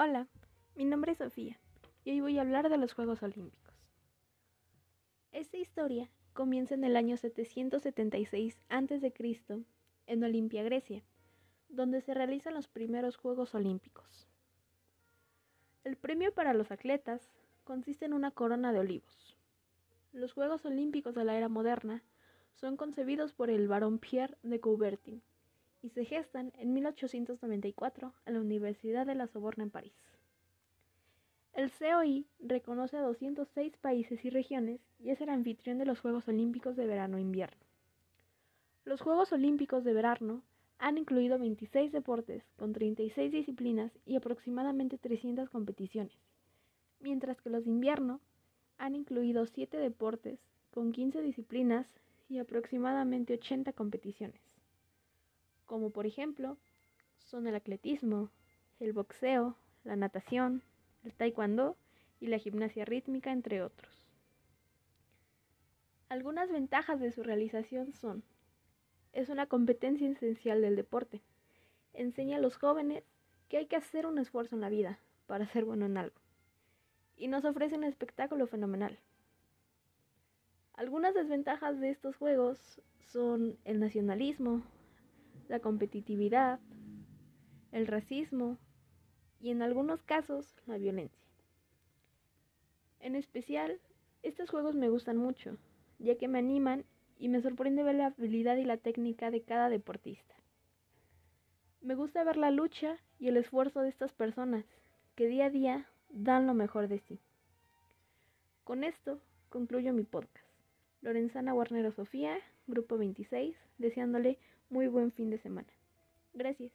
Hola, mi nombre es Sofía y hoy voy a hablar de los Juegos Olímpicos. Esta historia comienza en el año 776 a.C. en Olimpia, Grecia, donde se realizan los primeros Juegos Olímpicos. El premio para los atletas consiste en una corona de olivos. Los Juegos Olímpicos de la era moderna son concebidos por el barón Pierre de Coubertin y se gestan en 1894 en la Universidad de la Soborna en París. El COI reconoce a 206 países y regiones y es el anfitrión de los Juegos Olímpicos de verano-invierno. E los Juegos Olímpicos de verano han incluido 26 deportes con 36 disciplinas y aproximadamente 300 competiciones, mientras que los de invierno han incluido 7 deportes con 15 disciplinas y aproximadamente 80 competiciones como por ejemplo son el atletismo, el boxeo, la natación, el taekwondo y la gimnasia rítmica, entre otros. Algunas ventajas de su realización son, es una competencia esencial del deporte, enseña a los jóvenes que hay que hacer un esfuerzo en la vida para ser bueno en algo, y nos ofrece un espectáculo fenomenal. Algunas desventajas de estos juegos son el nacionalismo, la competitividad, el racismo y en algunos casos la violencia. En especial, estos juegos me gustan mucho, ya que me animan y me sorprende ver la habilidad y la técnica de cada deportista. Me gusta ver la lucha y el esfuerzo de estas personas que día a día dan lo mejor de sí. Con esto concluyo mi podcast. Lorenzana Guarnero Sofía, Grupo 26, deseándole muy buen fin de semana. Gracias.